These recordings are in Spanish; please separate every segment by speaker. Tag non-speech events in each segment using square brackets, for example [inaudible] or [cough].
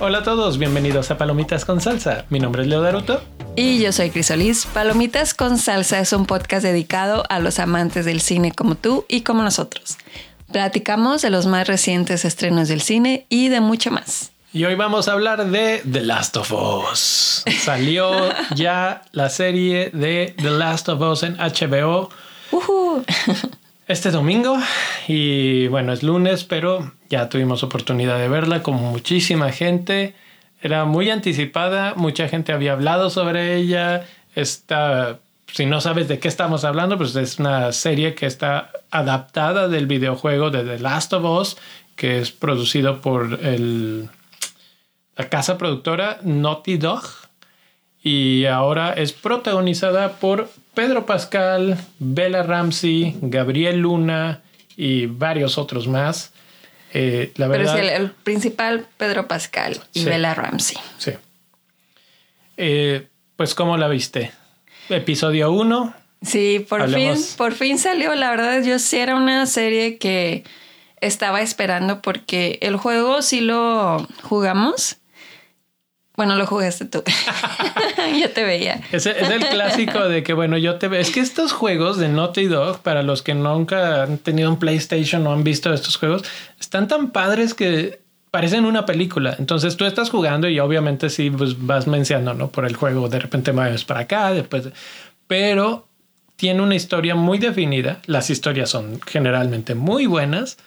Speaker 1: Hola a todos, bienvenidos a Palomitas con Salsa. Mi nombre es Leo Daruto.
Speaker 2: Y yo soy Crisolis. Palomitas con Salsa es un podcast dedicado a los amantes del cine como tú y como nosotros. Platicamos de los más recientes estrenos del cine y de mucho más.
Speaker 1: Y hoy vamos a hablar de The Last of Us. Salió ya la serie de The Last of Us en HBO [laughs] este domingo. Y bueno, es lunes, pero ya tuvimos oportunidad de verla con muchísima gente. Era muy anticipada, mucha gente había hablado sobre ella. Está, si no sabes de qué estamos hablando, pues es una serie que está adaptada del videojuego de The Last of Us, que es producido por el, la casa productora Naughty Dog. Y ahora es protagonizada por Pedro Pascal, Bella Ramsey, Gabriel Luna y varios otros más.
Speaker 2: Eh, la verdad, Pero es el, principal Pedro Pascal y Bella Ramsey.
Speaker 1: Sí. Eh, pues, ¿cómo la viste? Episodio 1.
Speaker 2: Sí, por fin, por fin salió. La verdad, yo sí era una serie que estaba esperando porque el juego sí lo jugamos bueno, lo jugaste tú. [laughs] yo te veía.
Speaker 1: Es, el clásico de que, bueno, yo te veo. Es que estos juegos de Naughty Dog, para los que nunca han tenido un PlayStation o han visto estos juegos, están tan padres que parecen una película. Entonces tú estás jugando y obviamente sí pues, vas mencionando, ¿no? Por el juego, de repente vas para acá, después. Pero tiene una historia muy definida. Las historias son generalmente muy buenas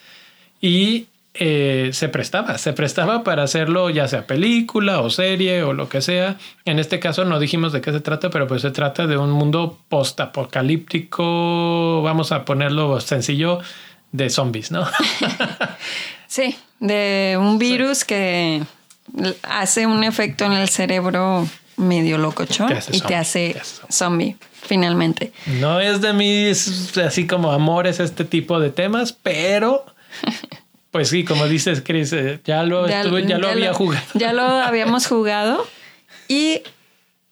Speaker 1: y eh, se prestaba, se prestaba para hacerlo ya sea película o serie o lo que sea. En este caso no dijimos de qué se trata, pero pues se trata de un mundo post-apocalíptico, vamos a ponerlo sencillo, de zombies, ¿no? [laughs]
Speaker 2: sí, de un virus que hace un efecto en el cerebro medio locochón y te hace zombie finalmente.
Speaker 1: No es de mis así como amores este tipo de temas, pero [laughs] Pues sí, como dices, Chris, eh, ya lo, ya, lo había jugado.
Speaker 2: Ya lo habíamos jugado y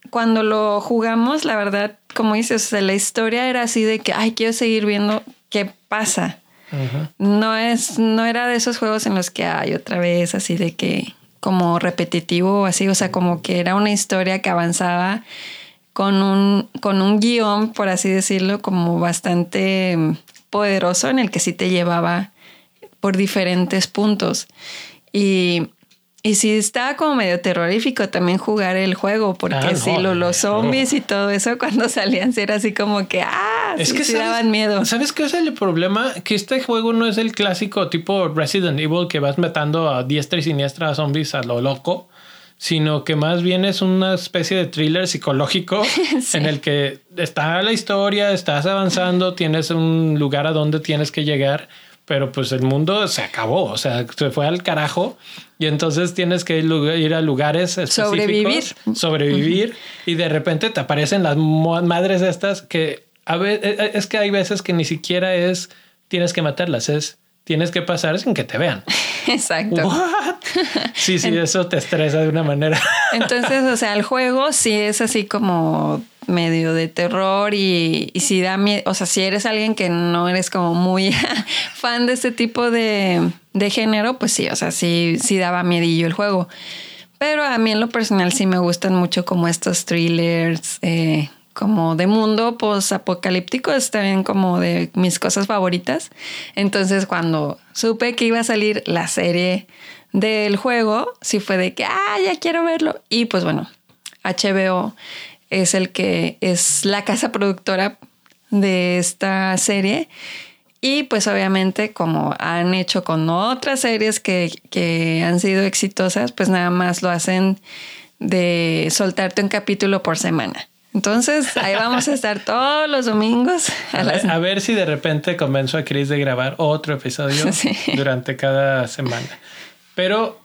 Speaker 2: cuando lo jugamos, la verdad, como dices, la historia era así de que, ay, quiero seguir viendo qué pasa. No es, no era de esos juegos en los que hay otra vez así de que como repetitivo o así, o sea, como que era una historia que avanzaba con un, con un guion, por así decirlo, como bastante poderoso en el que sí te llevaba por diferentes puntos. Y, y sí está como medio terrorífico también jugar el juego, porque ah, si los zombies y todo eso cuando salían era así como que, ah, es que daban miedo.
Speaker 1: ¿Sabes qué es el problema? Que este juego no es el clásico tipo Resident Evil que vas matando a diestra y siniestra a zombies a lo loco sino que más bien es una especie de thriller psicológico [laughs] en el que está la historia, estás avanzando, tienes un lugar a donde tienes que llegar, pero pues el mundo se acabó, o sea, se fue al carajo. Y entonces tienes que ir a lugares específicos, sobrevivir, sobrevivir y de repente te aparecen las madres estas que a veces, e, es que hay veces que ni siquiera es tienes que matarlas, es tienes que pasar sin que te vean. [laughs]
Speaker 2: Exacto.
Speaker 1: Sí, sí, [laughs] eso te estresa de una manera. [laughs]
Speaker 2: Entonces, o sea, el juego sí es así como medio de terror y, si da miedo, o sea, si eres alguien que no eres como muy [laughs] fan de este tipo de, género, pues sí, o sea, sí, sí daba miedillo el juego. Pero a mí en lo personal sí me gustan mucho como estos thrillers, eh, como de mundo post-apocalíptico, es también como de mis cosas favoritas. Entonces cuando supe que iba a salir la serie del juego, sí fue de que, ah, ya quiero verlo. Y pues bueno, HBO es el que es la casa productora de esta serie. Y pues obviamente como han hecho con otras series que, que, han sido exitosas, pues nada más lo hacen de soltarte un capítulo por semana. Entonces ahí vamos a estar todos los domingos.
Speaker 1: A, ver, si de repente convenzo a Chris de grabar otro episodio [laughs] durante cada semana. Pero,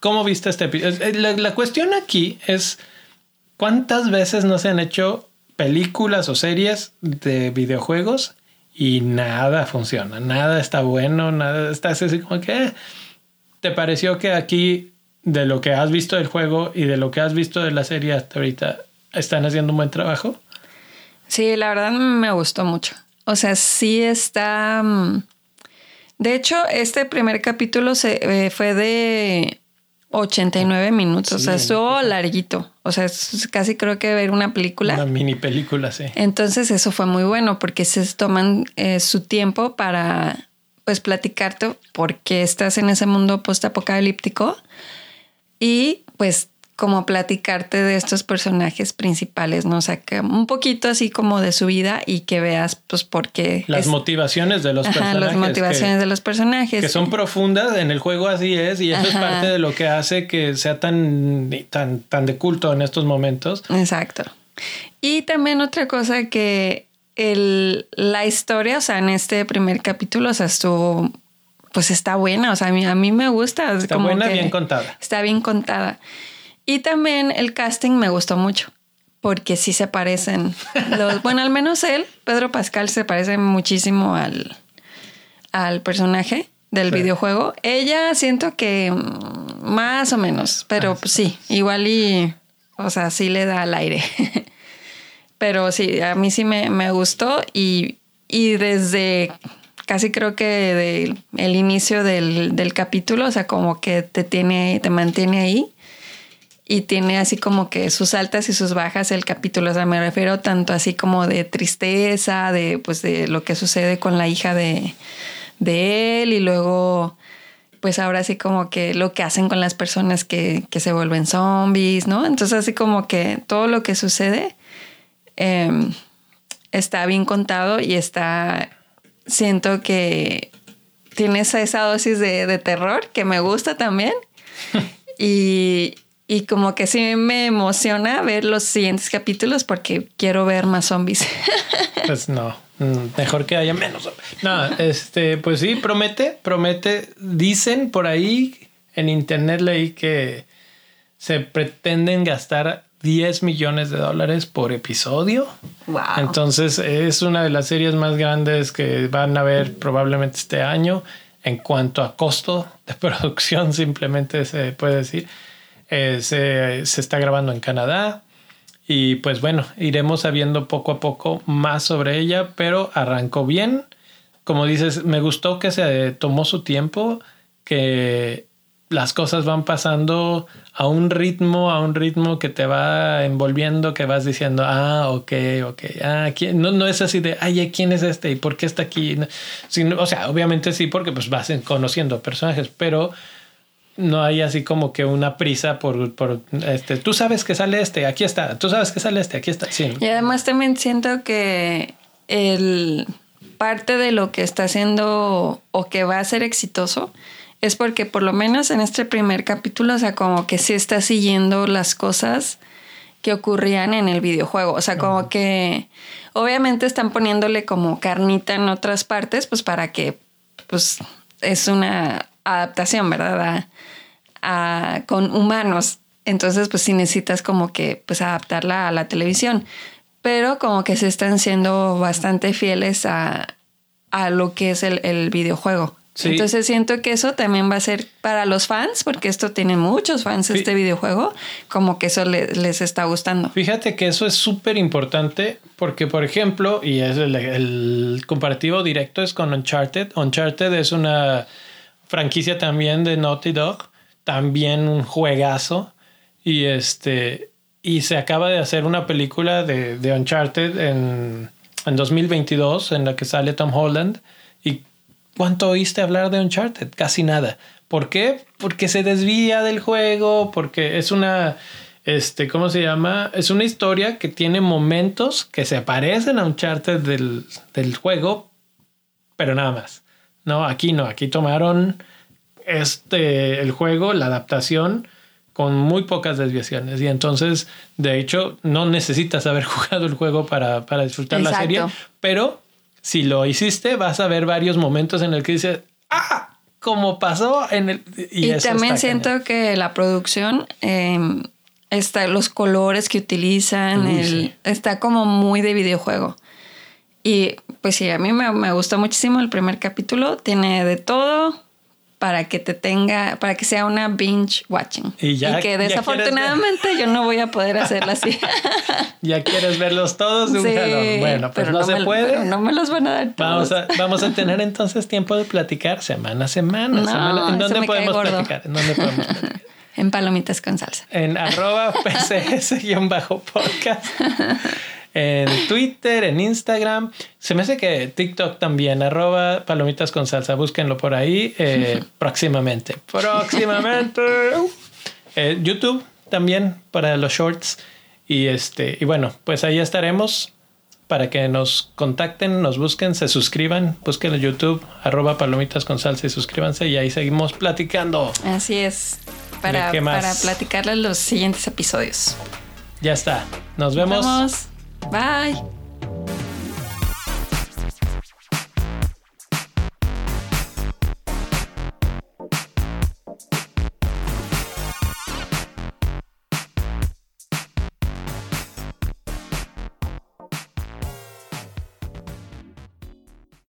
Speaker 1: ¿cómo viste este episodio? La, la cuestión aquí es ¿Cuántas veces no se han hecho películas o series de videojuegos y nada funciona? Nada está bueno, nada está así como que... Eh, ¿Te pareció que aquí, de lo que has visto del juego y de lo que has visto de la serie hasta ahorita, están haciendo un buen trabajo?
Speaker 2: Sí, la verdad me gustó mucho. O sea, sí está... Mm, de hecho, este primer capítulo se, eh, fue de 89 minutos. o sea, estuvo larguito. O sea, es casi creo que ver una película.
Speaker 1: Una mini película, sí.
Speaker 2: Entonces eso fue muy bueno porque se toman eh, su tiempo para pues platicarte por qué estás en ese mundo postapocalíptico y pues como platicarte de estos personajes principales, ¿no? O sea, que un poquito así como de su vida y que veas pues por qué...
Speaker 1: Las
Speaker 2: es-
Speaker 1: motivaciones de los
Speaker 2: Ajá,
Speaker 1: personajes.
Speaker 2: las motivaciones
Speaker 1: que,
Speaker 2: de los personajes.
Speaker 1: que son profundas, en el juego así es, y eso es parte de lo que hace que sea tan, tan, tan de culto en estos momentos.
Speaker 2: Exacto. Y también otra cosa que el, la historia, o sea, en este primer capítulo, o sea, estuvo, pues está buena, o sea, a mí, a mí me gusta. es
Speaker 1: Está
Speaker 2: como
Speaker 1: buena,
Speaker 2: que
Speaker 1: bien contada.
Speaker 2: Está bien contada. Y también el casting me gustó mucho, porque sí se parecen. Los, [laughs] bueno, al menos él, Pedro Pascal, se parece muchísimo al, al personaje del
Speaker 1: Sí.
Speaker 2: videojuego. Ella siento que más o menos, pero
Speaker 1: Ah,
Speaker 2: sí, igual y, o sea, sí le da al aire. [laughs] pero sí, a mí sí me, me gustó y, y desde casi creo que del el inicio del, del capítulo, o sea, como que te tiene, te mantiene ahí y tiene así como que sus altas y sus bajas el capítulo. O sea, me refiero tanto así como de tristeza, de pues de lo que sucede con la hija de, de él y luego pues ahora sí como que lo que hacen con las personas que, que se vuelven zombies, ¿no? Entonces así como que todo lo que sucede em, está bien contado y está, siento que tiene esa, esa dosis de, de terror que me gusta también. [laughs] y, y como que sí me emociona ver los siguientes capítulos porque quiero ver más zombies. [laughs]
Speaker 1: Pues no, mm, mejor que haya menos. No, este, pues sí, promete, promete. Dicen por ahí en internet leí que se pretenden gastar 10 millones de dólares por episodio.
Speaker 2: wow.
Speaker 1: Entonces es una de las series más grandes que van a ver probablemente este año en cuanto a costo de [laughs] producción, simplemente se puede decir. Eh, se, se está grabando en Canadá y pues bueno, iremos sabiendo poco a poco más sobre ella, pero arrancó bien. Como dices, me gustó que se tomó su tiempo, que las cosas van pasando a un ritmo, a un ritmo que te va envolviendo, que vas diciendo, ah, ok, ok, ah, ¿quién? No, no es así de, ay, ¿quién es este? ¿Y por qué está aquí? No, sino, o sea, obviamente sí, porque pues vas conociendo personajes, pero no hay así como que una prisa por, por este, tú sabes que sale este, aquí está, tú sabes que sale este, aquí está, sí.
Speaker 2: Y además también siento que el parte de lo que está haciendo o que va a ser exitoso es porque por lo menos en este primer capítulo, o sea, como que sí está siguiendo las cosas que ocurrían en el videojuego. O sea, como que obviamente están poniéndole como carnita en otras partes, pues para que, pues es una adaptación, ¿verdad? A- a- con humanos. Entonces, pues sí necesitas como que, pues adaptarla a la televisión. Pero como que se están siendo bastante fieles a, a lo que es el, el videojuego.
Speaker 1: Sí.
Speaker 2: Entonces siento que eso también va a ser para los fans, porque esto tiene muchos fans, este videojuego, como que eso le- les está gustando.
Speaker 1: Fíjate que eso es súper importante porque, por ejemplo, y es el, el comparativo directo es con Uncharted. Uncharted es una franquicia también de Naughty Dog, también un juegazo. Y este y se acaba de hacer una película de, de Uncharted en, en 2022 en la que sale Tom Holland. ¿Y cuánto oíste hablar de Uncharted? Casi nada. ¿Por qué? Porque se desvía del juego, porque es una, este, ¿cómo se llama? Es una historia que tiene momentos que se parecen a Uncharted del, del juego, pero nada más. No, aquí no, aquí tomaron este, el juego, la adaptación, con muy pocas desviaciones. Y entonces, de hecho, no necesitas haber [laughs] jugado el juego para, para disfrutar la serie, pero si lo hiciste, vas a ver varios momentos en el que dices, ah, como pasó en el...
Speaker 2: Y, también siento que la producción, eh, está, los colores que utilizan,
Speaker 1: Uy,
Speaker 2: el-
Speaker 1: sí.
Speaker 2: está como muy de videojuego. Y pues sí, a mí me, me gustó muchísimo el primer capítulo. Tiene de todo para que te tenga, para que sea una binge watching.
Speaker 1: Y ya-
Speaker 2: que [laughs] desafortunadamente yo no voy a poder hacerla así. [laughs]
Speaker 1: Ya quieres verlos todos de un
Speaker 2: Sí,
Speaker 1: jalón. Bueno, pues
Speaker 2: pero
Speaker 1: no, se
Speaker 2: me-
Speaker 1: puede.
Speaker 2: pero no me los van a dar todos.
Speaker 1: Vamos a, vamos a tener entonces tiempo de platicar semana a semana.
Speaker 2: No,
Speaker 1: semana- ¿En dónde podemos platicar? ¿En dónde podemos [laughs] platicar?
Speaker 2: En Palomitas con Salsa.
Speaker 1: En arroba pcs-podcast. En Twitter, en Instagram. Se me hace que TikTok también, arroba palomitas con salsa. Búsquenlo por ahí eh, próximamente. Próximamente. [laughs] Eh, YouTube también para los shorts. Y este, y bueno, pues ahí estaremos para que nos contacten, nos busquen, se suscriban, busquen en YouTube, arroba palomitas con salsa y suscríbanse y ahí seguimos platicando.
Speaker 2: Así es, para, para platicarles los siguientes episodios.
Speaker 1: Ya está, nos vemos.
Speaker 2: Nos vemos. Bye.